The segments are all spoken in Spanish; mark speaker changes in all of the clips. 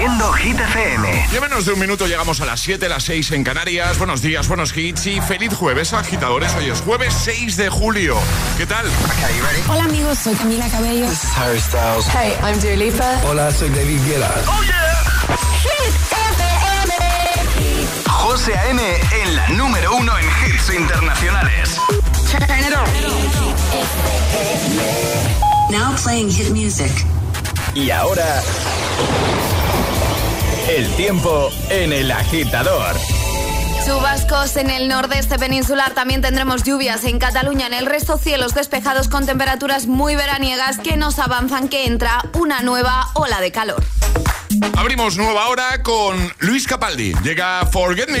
Speaker 1: siendo Hit FM.
Speaker 2: Ya menos de un minuto llegamos a las 7, las 6 en Canarias. Buenos días, buenos hits y feliz jueves, agitadores. Hoy es jueves 6 de julio. ¿Qué tal?
Speaker 3: Hola amigos, soy Camila Cabello.
Speaker 4: This is Harry Styles.
Speaker 5: Hey, I'm Dua Lipa.
Speaker 6: Hola, soy David Guetta.
Speaker 1: ¡Oh, yeah! Hit FM. José A.M. en la número uno en hits internacionales.
Speaker 5: Turn it on. Now playing hit music.
Speaker 1: Y ahora... El tiempo en el agitador.
Speaker 7: Chubascos en el nordeste peninsular, también tendremos lluvias en Cataluña, en el resto cielos despejados con temperaturas muy veraniegas que nos avanzan que entra una nueva ola de calor.
Speaker 2: Abrimos nueva hora con Luis Capaldi. Llega Forget Me.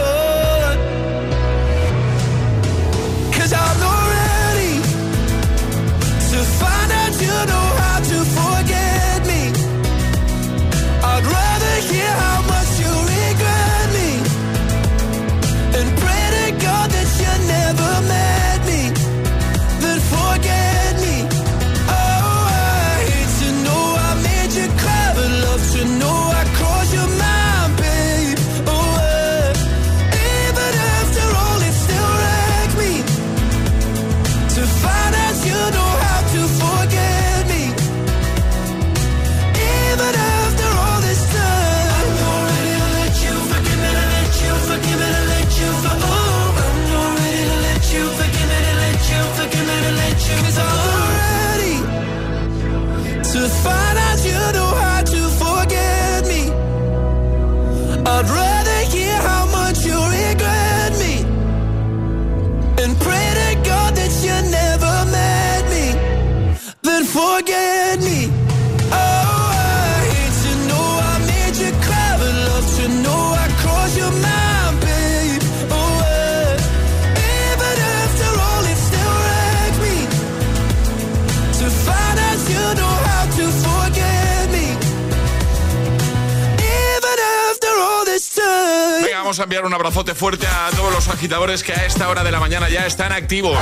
Speaker 2: Vamos a enviar un abrazote fuerte a todos los agitadores que a esta hora de la mañana ya están activos.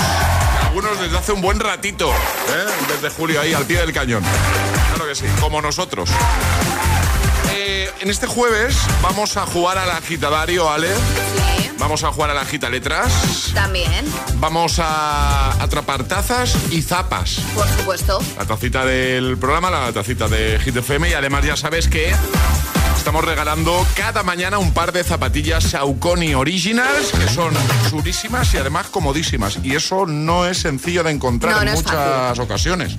Speaker 2: Algunos desde hace un buen ratito, ¿eh? desde julio ahí al pie del cañón. Claro que sí, como nosotros. Eh, en este jueves vamos a jugar al agitadario, Ale.
Speaker 7: Sí,
Speaker 2: Vamos a jugar a la agita letras.
Speaker 7: también,
Speaker 2: Vamos a atrapar tazas y zapas.
Speaker 7: por supuesto.
Speaker 2: La tacita del programa, la tacita de Hit FM y además ya sabes que estamos regalando cada mañana un par de zapatillas Saucony Originals que son chulísimas y además comodísimas y eso no es sencillo de encontrar
Speaker 7: No,
Speaker 2: en
Speaker 7: no
Speaker 2: muchas ocasiones.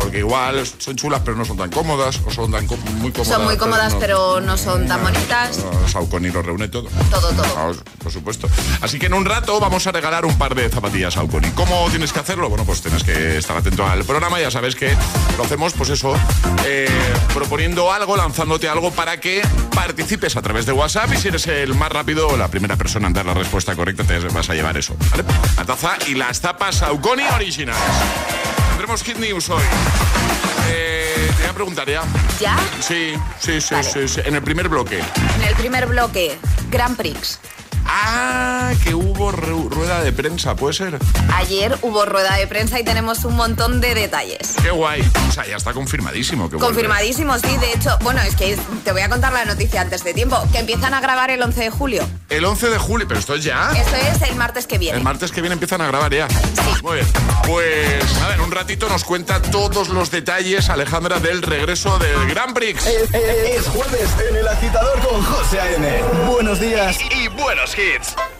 Speaker 2: Porque igual son chulas pero no son tan cómodas, o son tan muy cómodas.
Speaker 7: Son muy cómodas, pero no son tan bonitas.
Speaker 2: No, Saucony lo reúne todo.
Speaker 7: Todo, todo.
Speaker 2: Vamos, por supuesto. Así que en un rato vamos a regalar un par de zapatillas Saucony. ¿Cómo tienes que hacerlo? Bueno, pues tienes que estar atento al programa. Ya sabes que lo hacemos, pues eso, eh, proponiendo algo, lanzándote algo para que participes a través de WhatsApp y si eres el más rápido o la primera persona en dar la respuesta correcta, te vas a llevar eso. ¿vale? La taza y las tapas Saucony originales. Tendremos Hit News hoy. Eh, te voy a preguntar ya.
Speaker 7: ¿Ya?
Speaker 2: Sí, sí, sí,
Speaker 7: Vale.
Speaker 2: sí, sí. En el primer bloque.
Speaker 7: En el primer bloque, Grand Prix.
Speaker 2: Ah, que hubo ru- rueda de prensa, ¿puede ser?
Speaker 7: Ayer hubo rueda de prensa y tenemos un montón de detalles.
Speaker 2: Qué guay. O sea, ya está confirmadísimo. Que vuelve.
Speaker 7: Confirmadísimo, sí. De hecho, bueno, es que te voy a contar la noticia antes de tiempo. Que empiezan a grabar el 11 de julio.
Speaker 2: El 11 de julio, pero esto es ya.
Speaker 7: Esto es el martes que viene.
Speaker 2: El martes que viene empiezan a grabar ya. Muy bien. Pues, a ver, en un ratito nos cuenta todos los detalles, Alejandra, del regreso del Grand Prix.
Speaker 8: Es, es- es jueves en el agitador con José A.M. Buenos días y, y buenos hits.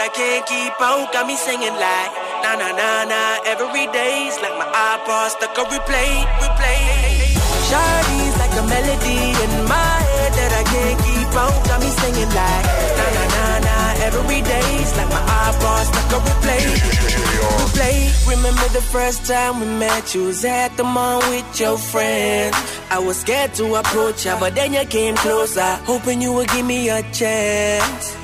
Speaker 9: I can't keep out. Got me singing like na na na na every day's like my iPod stuck on replay, replay. Shawty's like a melody in my head that I can't keep out. Got me singing like na na na na every day's like my iPod stuck on replay, replay. Remember the first time we met? You was at the mall with your friends. I was scared to approach ya, but then you came closer, hoping you would give me a chance.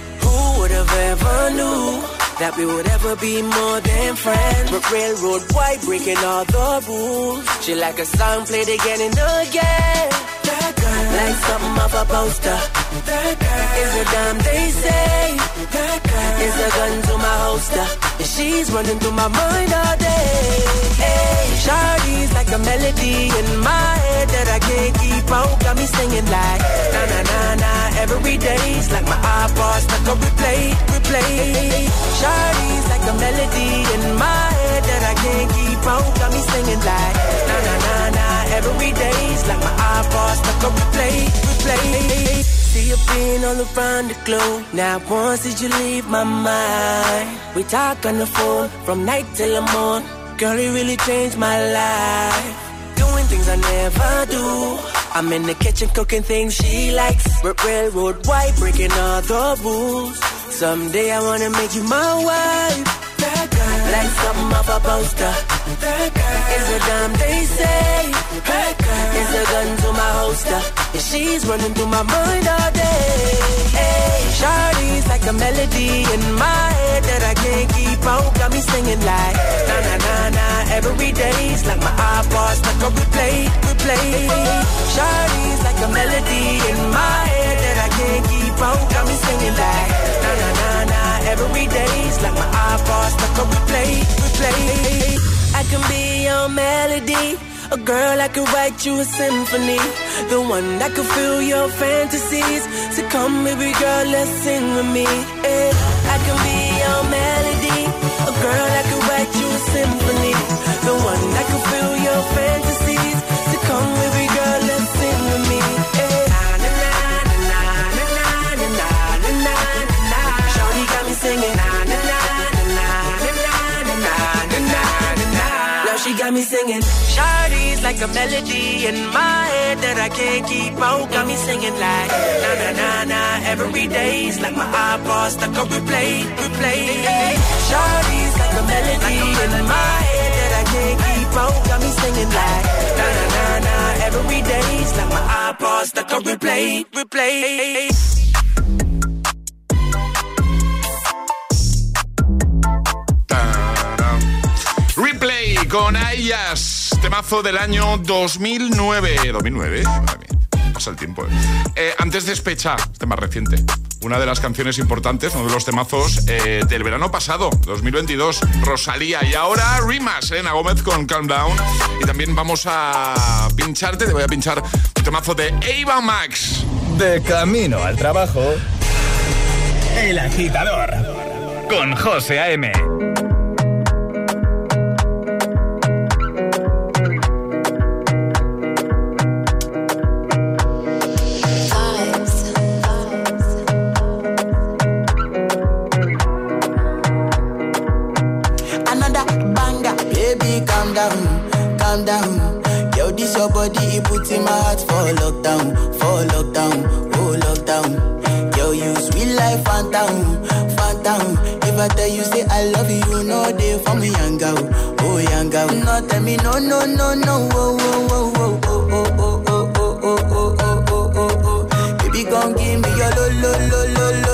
Speaker 9: Have ever knew that we would ever be more than friends? But railroad white breaking all the rules. She like a song played again and again. That girl, like something off a poster. That girl is a damn they say. That girl is a gun to my holster. And she's running through my mind all day. Hey, Shawty's like a melody in my head that I can't keep out. Got me singing like na na na na every day's like my iPod stuck on replay, replay. Shawty's like a melody in my head that I can't keep out. Got me singing like na na na na every day's like my iPod stuck on replay, replay. See you being all around the globe. Now once did you leave my mind? We talk on the phone from night till the morning. Girl, it really changed my life. Things I never do. I'm in the kitchen cooking things she likes. Railroad white, breaking all the rules. Someday I wanna make you my wife. That girl, like something off a poster. That girl is a damn they say. That girl is a gun to my holster. And she's running through my mind all day. Hey, Shawty's like a melody in my head that I can't keep out. Got me singing like na na na na every day's like my iPod stuck on replay, replay. Shawty's like a melody in my head that I can't keep out. Got me singing like na na na na every day's like my iPod stuck on replay, replay. I can be your melody. A girl that could write you a symphony. The one that could fill your fantasies. So come, baby girl, let's sing with me. Yeah. I can be your melody. A girl that could write you a symphony. The one that could fill your fantasies. So come, baby girl, let's me. Na, na, na, na, na, na, na, na, na, na. Shawty got me singing. Na, na, na, na, na, na, na, na, na, na. Now she got me singing. Shawty's like a melody in my head that I can't keep out. Got me singing like na na na na every day's like my iPod stuck on replay, replay. Shawty's like a melody in my head replay, replay.
Speaker 2: Replay con Ayas, temazo del año 2009. 2009, madre mía, pasa el tiempo. eh. Eh, antes despecha, este más reciente. Una de las canciones importantes, uno de los temazos eh, del verano pasado, 2022, Rosalía. Y ahora Rimas, en Gómez con Calm Down. Y también vamos a pincharte, te voy a pinchar un temazo de Ava Max.
Speaker 1: De camino al trabajo. El agitador. Con José A.M.
Speaker 10: calm. Yo, this your body, it puts in my heart for lockdown, for lockdown, oh lockdown. Yo, you sweet life, phantom, phantom. If I tell you say I love you, know they for me, young oh young girl. No, tell me no, no, no, no, oh, oh, oh, oh, oh, oh, oh, oh, oh, oh, oh, oh, oh, oh, oh. Baby, gon' give me your lo, lo, lo, lo, lo,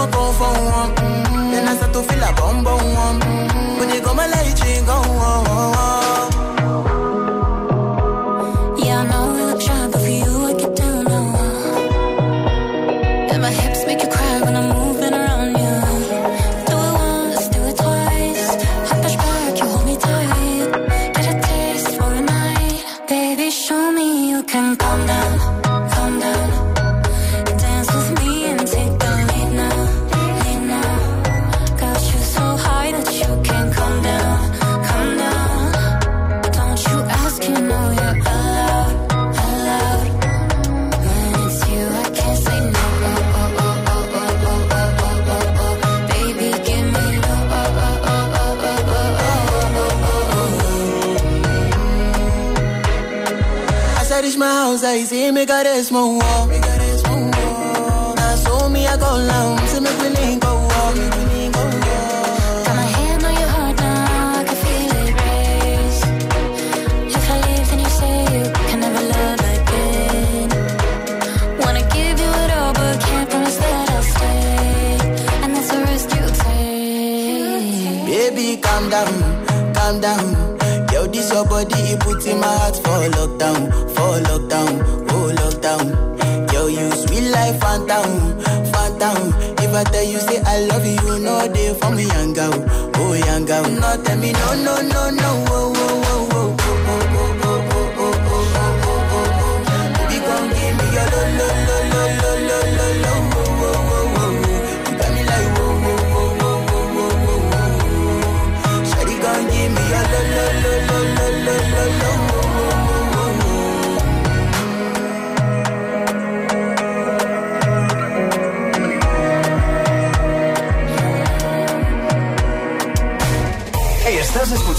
Speaker 10: I come for one, mm. then I start a bum bum one. Mm. When you go my you go on.
Speaker 8: Yeah, I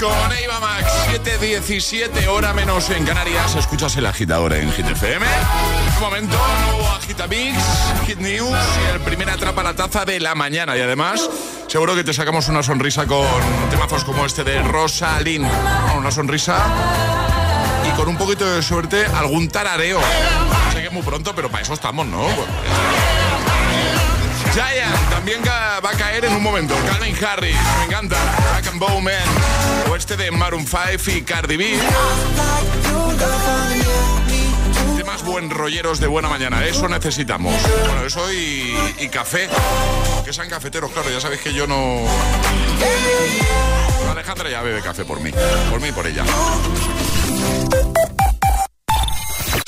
Speaker 2: con Eva Max. 7.17 hora menos en Canarias. Escuchas el agitador en Hit FM un momento, nuevo Agitamix Hit News y el primer atrapa la taza de la mañana. Y además seguro que te sacamos una sonrisa con temazos como este de Rosalín. Una sonrisa y con un poquito de suerte algún tarareo. Sé que es muy pronto pero para eso estamos, ¿no? Giant también va a caer en un momento. Calvin Harris, me encanta. Black and Bowman. O este de Maroon 5 y Cardi B. Temas buen rolleros de buena mañana. Eso necesitamos. Bueno, eso y, y café. Que sean cafeteros, claro. Ya sabéis que yo no. Alejandra ya bebe café por mí. Por mí y por ella.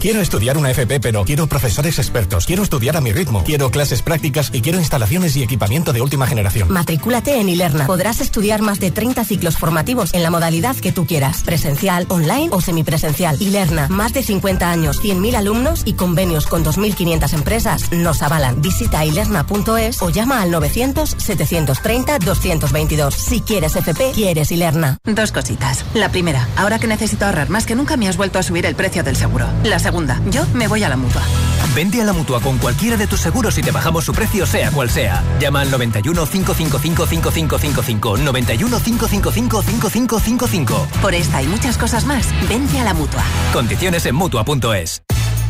Speaker 11: Quiero estudiar una FP, pero quiero profesores expertos. Quiero estudiar a mi ritmo. Quiero clases prácticas y quiero instalaciones y equipamiento de última generación.
Speaker 12: Matricúlate en Ilerna. Podrás estudiar más de 30 ciclos formativos en la modalidad que tú quieras. Presencial, online o semipresencial. Ilerna. Más de 50 años, 100.000 alumnos y convenios con 2.500 empresas nos avalan. Visita ilerna.es o llama al 900-730-222. Si quieres FP, quieres Ilerna.
Speaker 13: Dos cositas. La primera, ahora que necesito ahorrar más que nunca me has vuelto a subir el precio del seguro. La segunda, yo me voy a la mutua.
Speaker 14: Vente a la mutua con cualquiera de tus seguros y te bajamos su precio, sea cual sea. Llama al 91 555 5555. 91 555 5555.
Speaker 13: Por esta y muchas cosas más, vente a la mutua.
Speaker 14: Condiciones en mutua.es.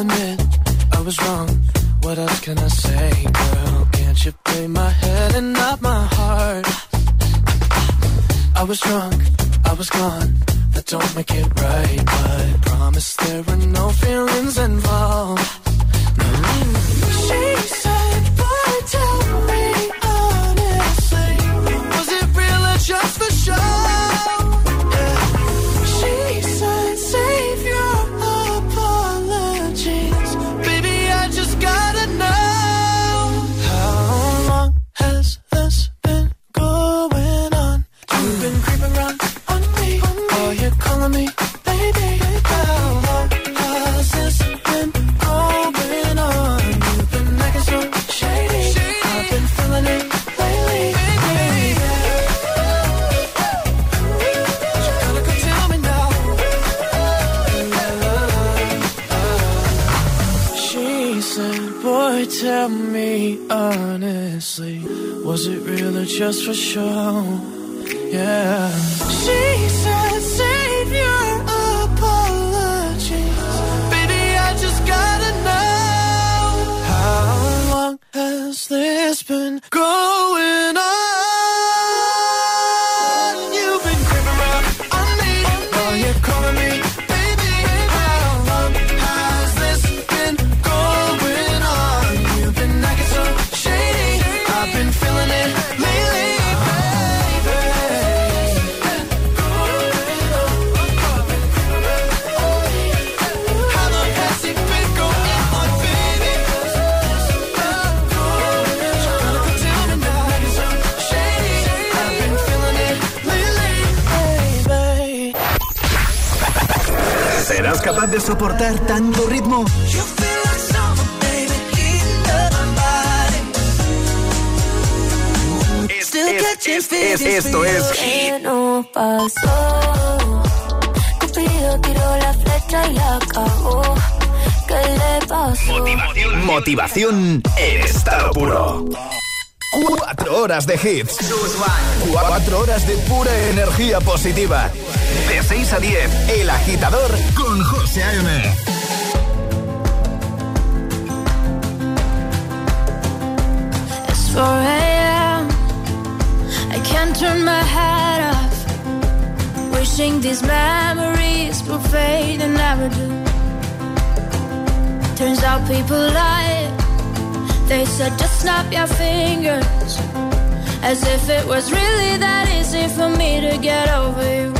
Speaker 15: Admit I was wrong. What else can I say, girl? Can't you play my head and not my heart? I was drunk, I was gone. That don't make it right, but promise there were no feelings involved. Honestly, was it real or just for show? Yeah. She
Speaker 1: ¿Serás capaz de soportar tanto ritmo? Es- es- es- esto es
Speaker 16: ¿Qué nos pasó? Cupido tiró la flecha y la cagó. ¿Qué le pasó?
Speaker 1: Motivación en estado puro. Cuatro horas de hits. Cuatro horas de pura energía positiva. De 6 a 10, El Agitador con José A.M.
Speaker 16: It's 4 a.m. I can't turn my head off. Wishing these memories will fade and never do. Turns out people lie. They said just snap your fingers. As if it was really that easy for me to get over you.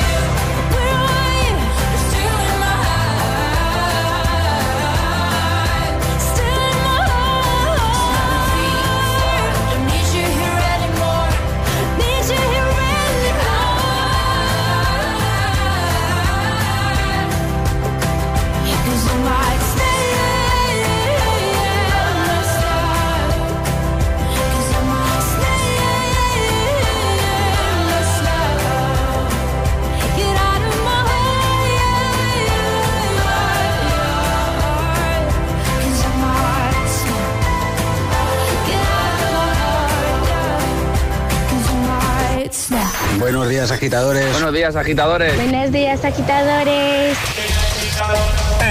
Speaker 4: Buenos días, agitadores. Buenos días, agitadores.
Speaker 17: Buenos días, agitadores.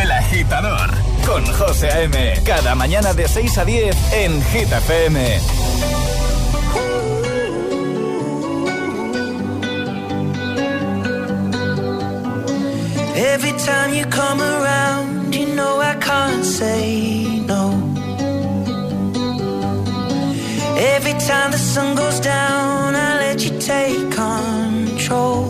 Speaker 1: El agitador con José A.M. Cada mañana de 6 a 10 en Gita FM.
Speaker 18: Every time you come around, you know I can't say no. Every time the sun goes down, I you take control?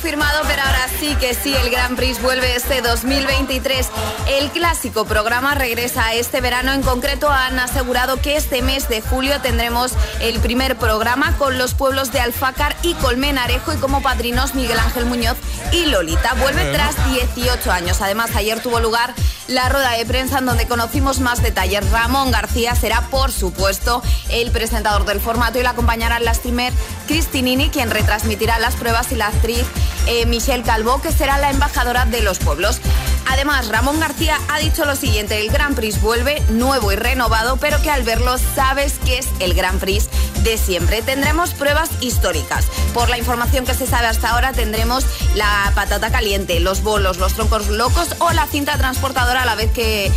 Speaker 7: confirmado, pero ahora sí que sí, el Grand Prix vuelve este 2023. El clásico programa regresa este verano. En concreto, han asegurado que este mes de julio tendremos el primer programa con los pueblos de Alfácar y Colmenarejo y como padrinos Miguel Ángel Muñoz y Lolita. Vuelve tras 18 años. Además, ayer tuvo lugar la rueda de prensa en donde conocimos más detalles. Ramón García será, por supuesto, el presentador del formato y la acompañará la streamer Cristinini, quien retransmitirá las pruebas y la actriz eh, Michelle Calvo, que será la embajadora de los pueblos. Además, Ramón García ha dicho lo siguiente, el Grand Prix vuelve nuevo y renovado, pero que al verlo sabes que es el Grand Prix de siempre. Tendremos pruebas históricas. Por la información que se sabe hasta ahora, tendremos la patata caliente, los bolos, los troncos locos o la cinta transportadora a la vez que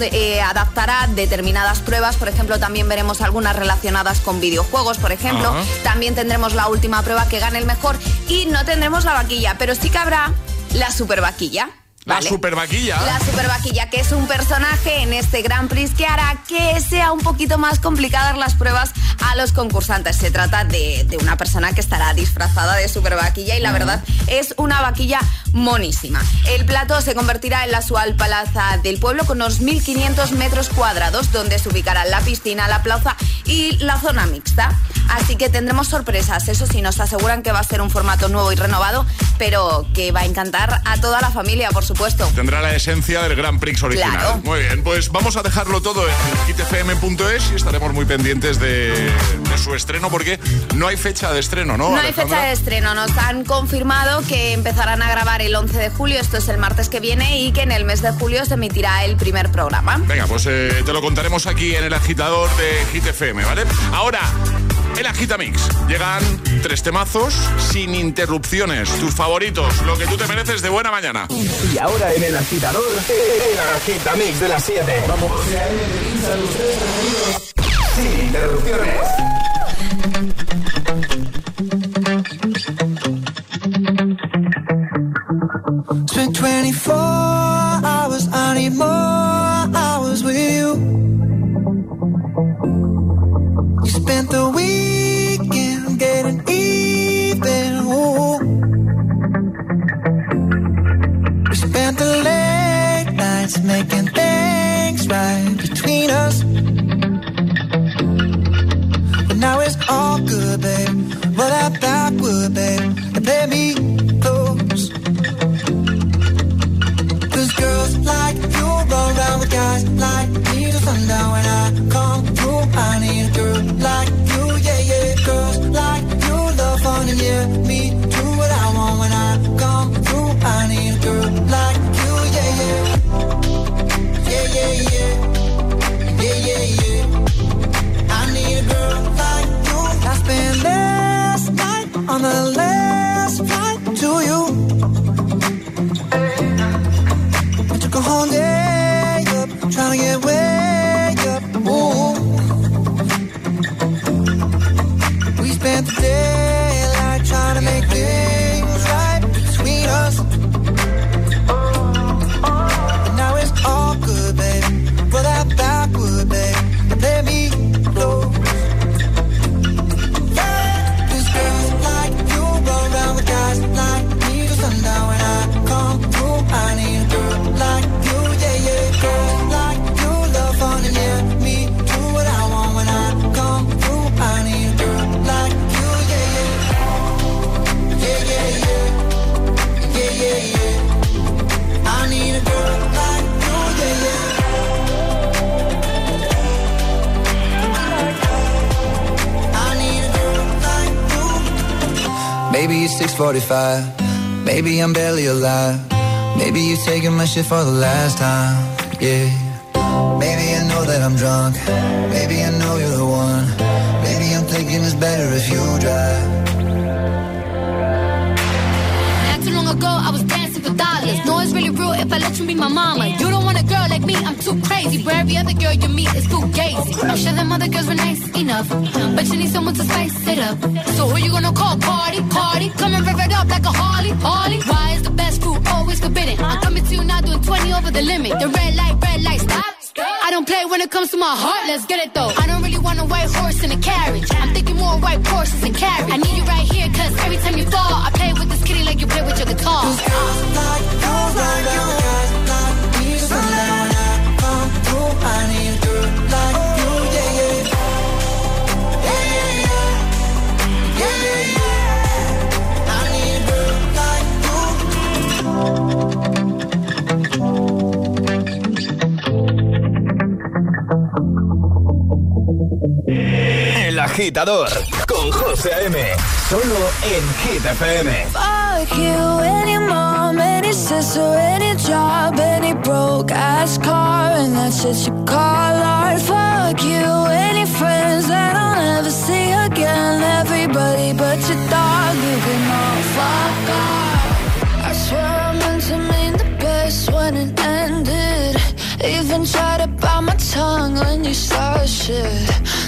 Speaker 7: eh, adaptará determinadas pruebas. Por ejemplo, también veremos algunas relacionadas con videojuegos, por ejemplo. También tendremos la última prueba que gane el mejor y no tendremos la vaquilla, pero sí que habrá la super vaquilla.
Speaker 2: La
Speaker 7: ¿vale?
Speaker 2: super vaquilla.
Speaker 7: La super vaquilla, que es un personaje en este Grand Prix que hará que sea un poquito más complicadas las pruebas a los concursantes. Se trata de, de una persona que estará disfrazada de super vaquilla y la verdad es una vaquilla monísima. El plato se convertirá en la Sual Plaza del Pueblo con unos 1.500 metros cuadrados donde se ubicará la piscina, la plaza y la zona mixta. Así que tendremos sorpresas. Eso sí, nos aseguran que va a ser un formato nuevo y renovado, pero que va a encantar a toda la familia, por supuesto.
Speaker 2: Tendrá la esencia del Grand Prix original.
Speaker 7: Claro.
Speaker 2: Muy bien, pues vamos a dejarlo todo en hitfm.es y estaremos muy pendientes de, de su estreno porque no hay fecha de estreno, ¿no?
Speaker 7: No hay fecha de estreno, nos han confirmado que empezarán a grabar el 11 de julio, esto es el martes que viene, y que en el mes de julio se emitirá el primer programa.
Speaker 2: Venga, pues eh, te lo contaremos aquí en el agitador de Hit FM, ¿vale? Ahora, el Agitamix. Llegan tres temazos sin interrupciones. Tus favoritos, lo que tú te mereces de buena mañana.
Speaker 1: Y ahora en el agitador, el agitamix de las 7. Vamos. Sin interrupciones.
Speaker 10: Spent 24 on the
Speaker 19: taking my shit for the last time. Yeah. Maybe I know that I'm drunk. Maybe I know you're the one. Maybe I'm thinking it's better if you drive.
Speaker 20: Not too long ago, I was dancing for dollars. No, it's really real if I let you be my mama. You don't want a girl like me, I'm too crazy. Where every other girl you meet is too gazy. I'm sure them other girls were nice enough, but you need someone to spice it up. So who you gonna call? Cardi. Come and rev it up like a Harley, Harley. Why is the always forbidden? I'm coming to you now doing 20 over the limit. The red light, red light, stop. I don't play when it comes to my heart, let's get it though. I don't really want a white horse in a carriage. I'm thinking more white horses and carriage. I need you right here, cause every time you fall, I play with this kitty like the car.
Speaker 1: El agitador con José A.M. Solo en Hit FM.
Speaker 16: Fuck you, any mom, any sister, any job, any broke ass car, and that's what you call art. Fuck you, any friends that I'll never see again. Everybody but your dog, you can all fuck off. I swear I meant to mean the best when it ended. Even tried to bite my tongue when you started shit.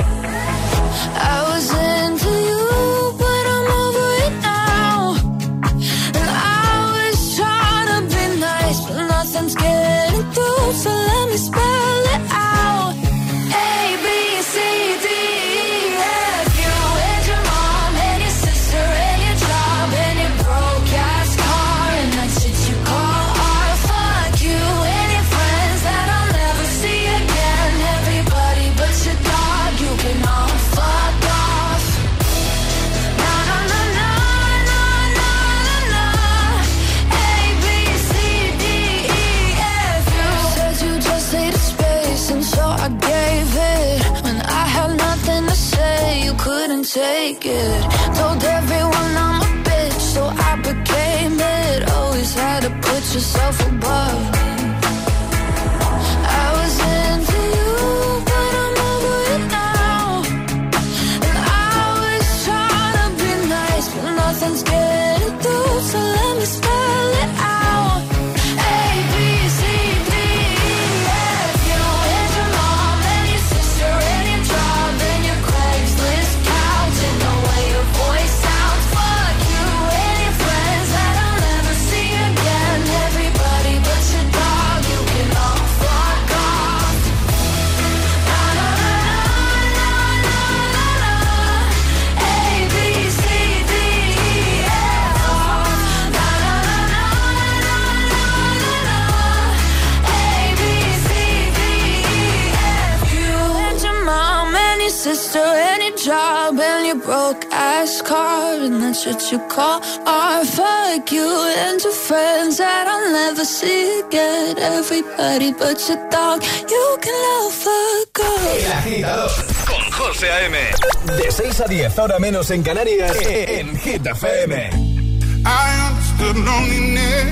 Speaker 16: Yourself above what you call art. Fuck you and your friends that I'll never see again. Everybody but your dog, you can love fuck
Speaker 1: El agitador con José A.M. De 6 a 10, ahora menos en Canarias, en Hit FM.
Speaker 21: I understood loneliness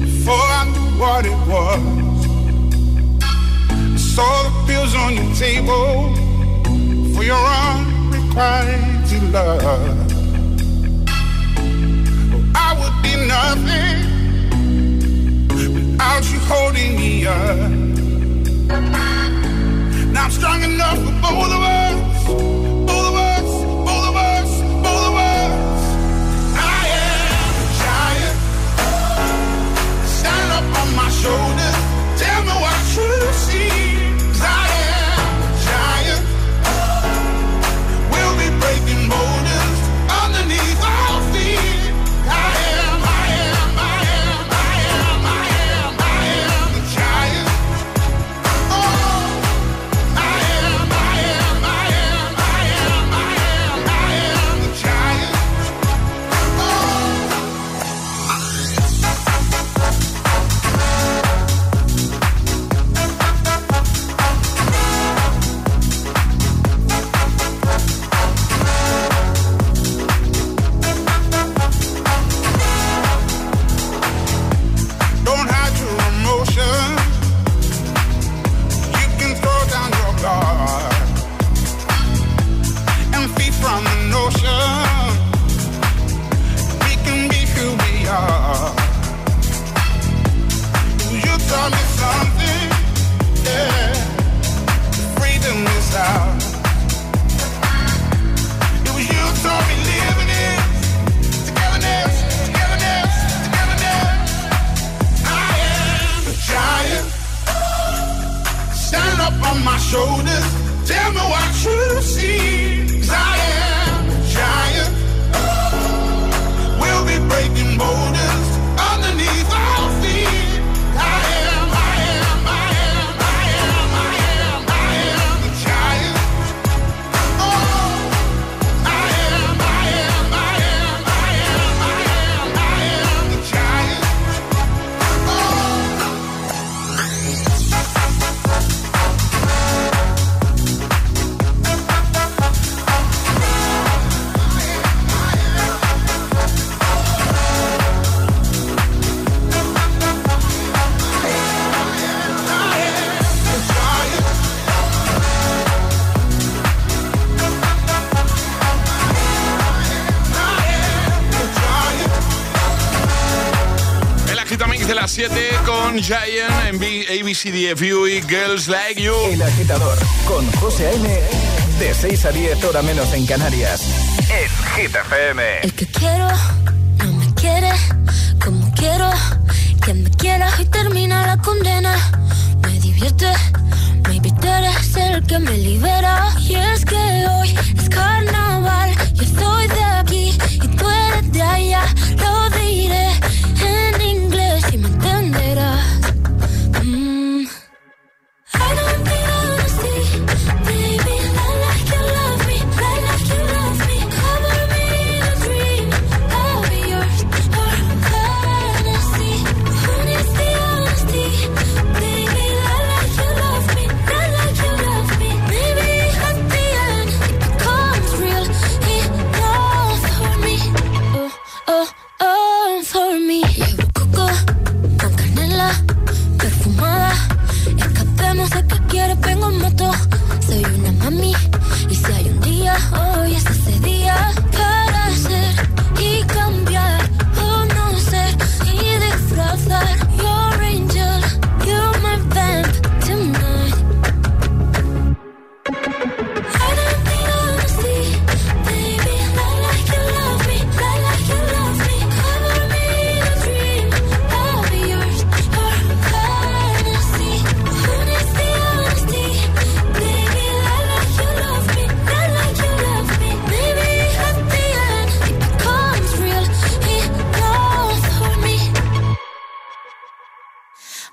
Speaker 21: before I knew what it was. I saw the pills on your table for your unrequited love. Oh, I would be nothing without you holding me up. Now I'm strong enough for both of us. Both of us, both of us, both of us. I am a giant. Stand up on my shoulders. Tell me what you see.
Speaker 2: 7 con Giant, ABCDFU y Girls Like You.
Speaker 1: El agitador con José A.M. De 6 a 10, hora menos en Canarias. En Hit FM.
Speaker 8: El que quiero no me quiere como quiero. Que me quiera y termina la condena. Me divierte, maybe tú eres el que me libera. Y es que hoy es carnaval. Yo soy de aquí y tú eres de allá. Lo diré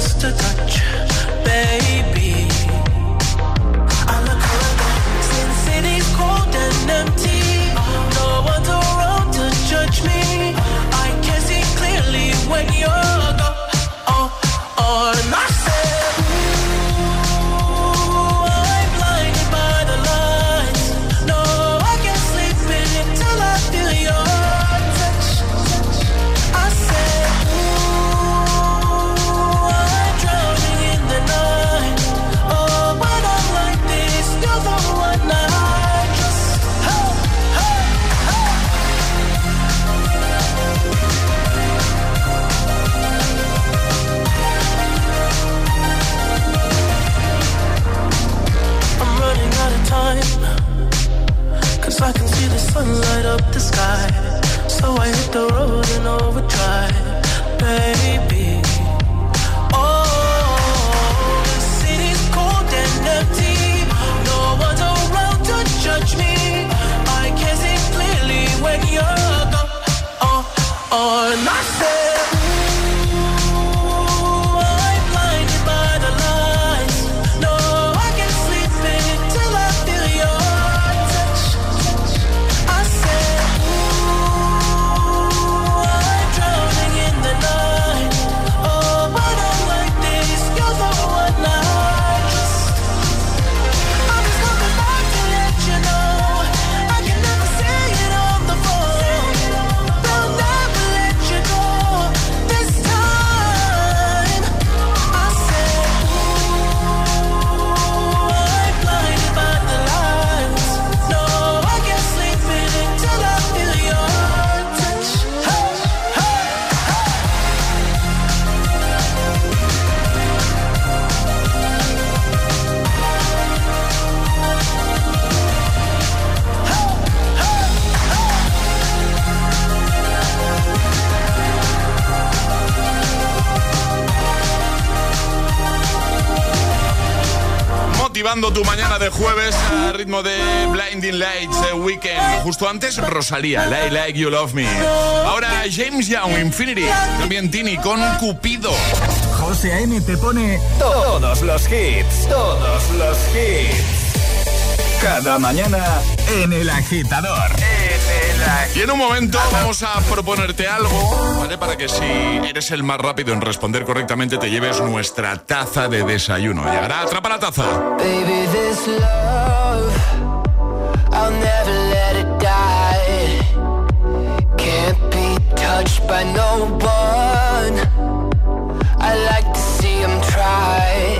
Speaker 16: just a touch.
Speaker 2: Motivando tu mañana de jueves al ritmo de Blinding Lights de Weekend. Justo antes, Rosalía, Like Like You Love Me. Ahora, James Young, Infinity. También Tini con Cupido.
Speaker 1: José A.M. te pone todos los hits, todos los hits. Cada mañana en el agitador.
Speaker 2: Y en un momento vamos a proponerte algo, ¿vale? Para que si eres el más rápido en responder correctamente te lleves nuestra taza de desayuno. Llegará, atrapa la taza.
Speaker 16: I like to see him try.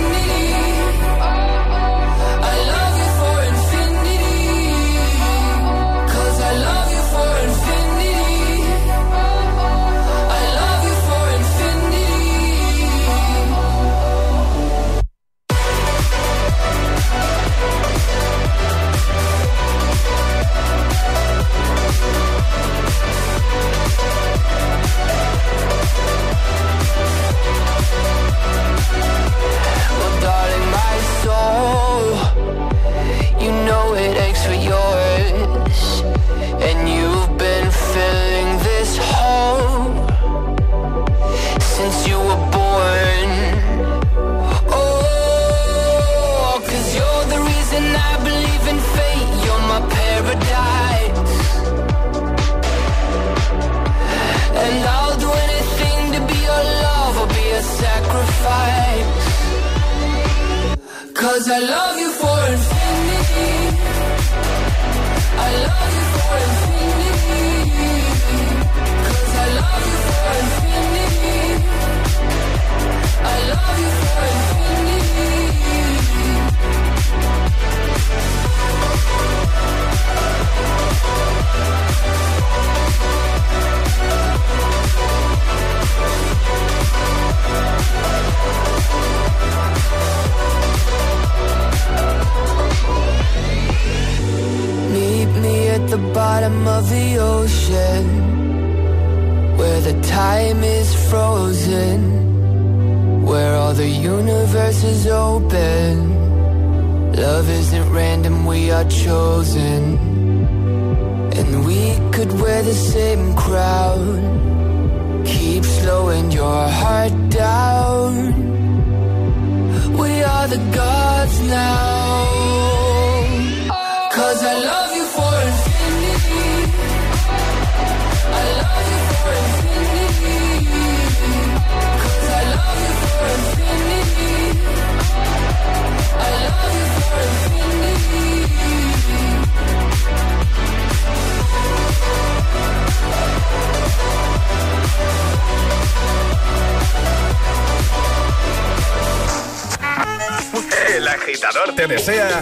Speaker 1: Te desea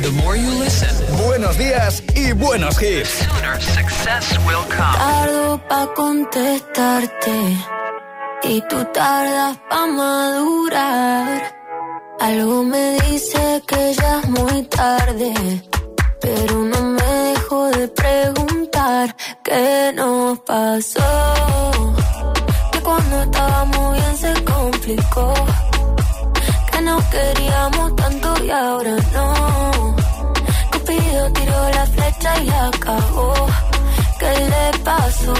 Speaker 1: buenos días y buenos hits.
Speaker 8: Tardo pa' contestarte y tú tardas pa' madurar. Algo me dice que ya es muy tarde, pero no me dejo de preguntar qué nos pasó. Que cuando estábamos bien se complicó, nos queríamos tanto y ahora no. Cupido tiró la flecha y la cagó. ¿Qué le pasó?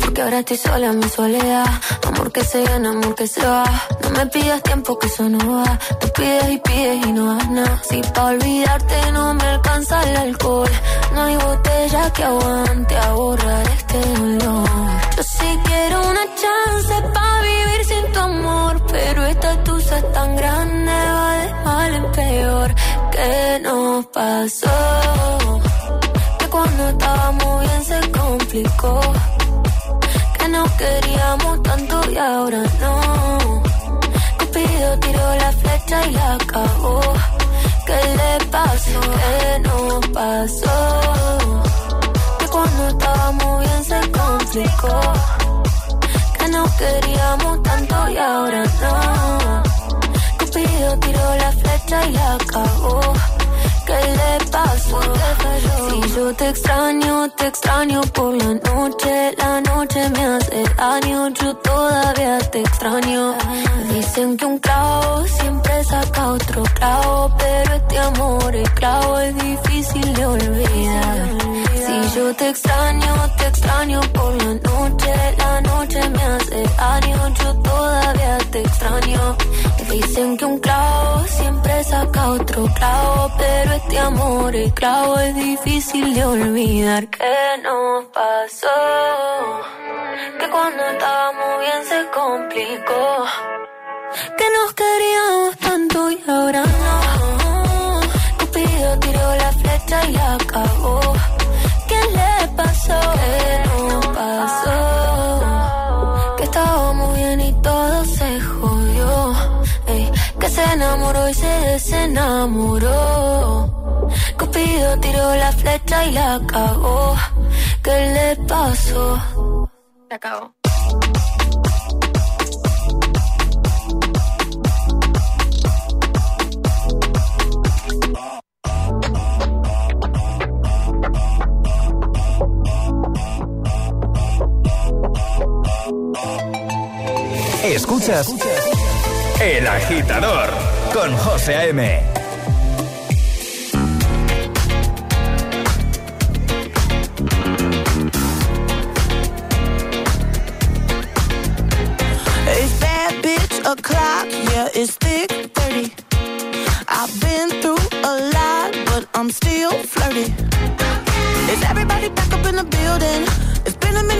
Speaker 8: Porque ahora estoy sola en mi soledad. Amor que se gana, amor que se va. No me pidas tiempo que eso no va. Tú pides y pides y no das nada. Si pa' olvidarte no me alcanza el alcohol. No hay botella que aguante a borrar este dolor. Yo sí quiero una chance pa' vivir sin Pero esta tusa es tan grande, va de mal en peor. ¿Qué nos pasó? Que cuando estábamos bien se complicó. Que nos queríamos tanto y ahora no. Cupido tiró la flecha y la cagó. ¿Qué le pasó? ¿Qué nos pasó? Que cuando estábamos bien se complicó. Nos queríamos tanto y ahora no. Cupido tiró la flecha y la cagó. ¿Qué le pasó? Si yo te extraño, te extraño por la noche. La noche me hace daño, yo todavía te extraño. Dicen que un clavo siempre saca otro clavo, pero este amor es clavo, es difícil de olvidar. Yo te extraño, te extraño por la noche. La noche me hace daño, yo todavía te extraño. Dicen que un clavo siempre saca otro clavo, pero este amor es clavo, es difícil de olvidar. ¿Qué nos pasó? Que cuando estábamos bien se complicó. Que nos queríamos tanto y ahora no. Cupido tiró la flecha y acabó. ¿Qué le pasó? ¿Qué nos pasó? Que estábamos bien y todo se jodió. Que se enamoró y se desenamoró. Cupido tiró la flecha y la cagó. ¿Qué le pasó?
Speaker 22: Se acabó.
Speaker 1: Escuchas El Agitador con José A.M.
Speaker 18: O'clock, yeah, it's thick 30. I've been through a lot, but I'm still flirty. Is everybody back up in the building?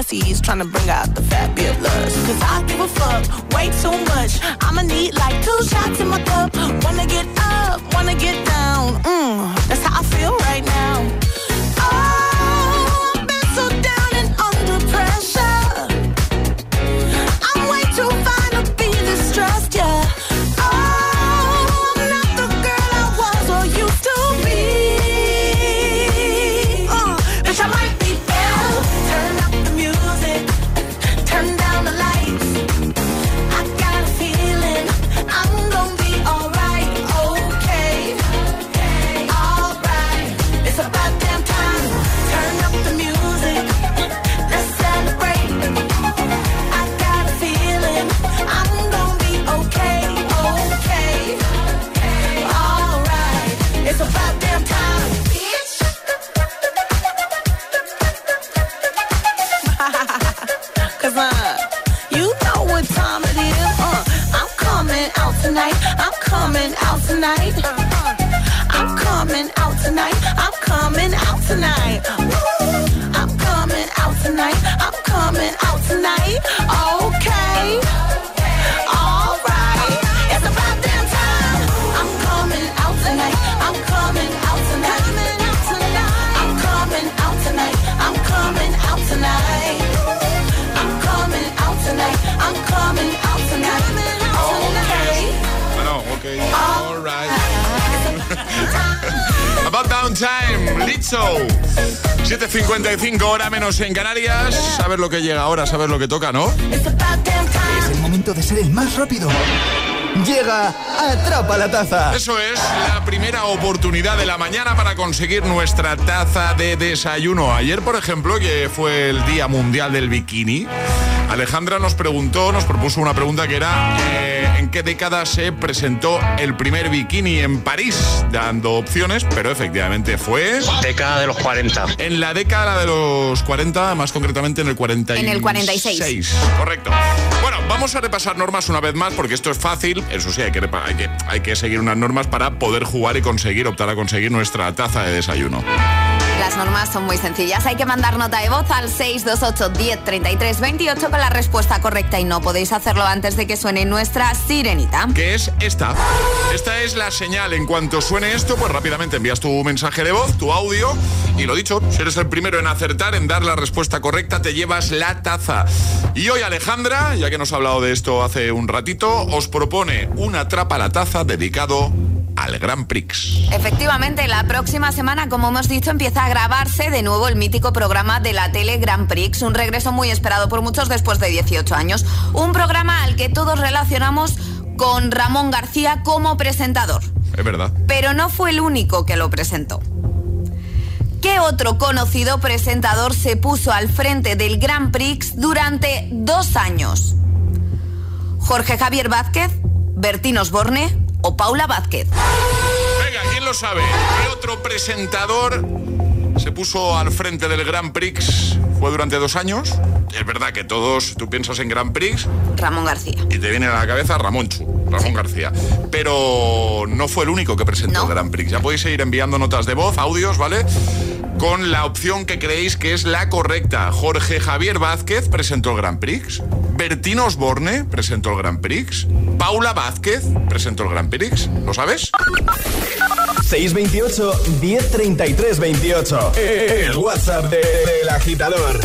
Speaker 18: Balenciennes, trying to bring out the fabulous. Cause I give a fuck way too much.
Speaker 2: Downtime, Lizzo. 7.55 hora menos en Canarias. Saber lo que llega ahora, saber lo que toca, ¿no?
Speaker 1: Es el momento de ser el más rápido. Llega Atrapa la Taza.
Speaker 2: Eso es la primera oportunidad de la mañana para conseguir nuestra taza de desayuno. Ayer, por ejemplo, que fue el Día Mundial del Bikini, Alejandra nos preguntó, nos propuso una pregunta que era eh, ¿en qué década se presentó el primer bikini en París? Dando opciones, pero efectivamente fue...
Speaker 4: Década de los 40.
Speaker 2: En la década de los 40, más concretamente en el 46.
Speaker 7: En el 46.
Speaker 2: Correcto. Bueno, vamos a repasar normas una vez más porque esto es fácil. Eso sí, hay que, repa- hay que, hay que seguir unas normas para poder jugar y conseguir, optar a conseguir nuestra taza de desayuno.
Speaker 7: Las normas son muy sencillas. Hay que mandar nota de voz al 628 10 33 28 con la respuesta correcta y no podéis hacerlo antes de que suene nuestra sirenita.
Speaker 2: que es esta. Esta es la señal. En cuanto suene esto, pues rápidamente envías tu mensaje de voz, tu audio. Y lo dicho, si eres el primero en acertar, en dar la respuesta correcta, te llevas la taza. Y hoy Alejandra, ya que nos ha hablado de esto hace un ratito, os propone una trapa la taza dedicado al Grand Prix.
Speaker 7: Efectivamente, la próxima semana, como hemos dicho, empieza a grabarse de nuevo el mítico programa de la tele Grand Prix, un regreso muy esperado por muchos después de 18 años. Un programa al que todos relacionamos con Ramón García como presentador.
Speaker 2: Es verdad.
Speaker 7: Pero no fue el único que lo presentó. ¿Qué otro conocido presentador se puso al frente del Grand Prix durante dos años? ¿Jorge Javier Vázquez, Bertín Osborne o Paula Vázquez?
Speaker 2: Venga, ¿quién lo sabe? ¿Qué otro presentador se puso al frente del Grand Prix? Fue durante dos años. Es verdad que todos, tú piensas en Grand Prix
Speaker 7: Ramón García.
Speaker 2: y te viene a la cabeza Ramón Chu, Ramón García. Pero no fue el único que presentó el Grand Prix. Ya podéis seguir enviando notas de voz, audios, ¿vale? Con la opción que creéis que es la correcta. Jorge Javier Vázquez presentó el Grand Prix. Bertín Osborne presentó el Grand Prix. Paula Vázquez presentó el Grand Prix. ¿Lo sabes?
Speaker 1: 628 1033 28. El WhatsApp de- del agitador.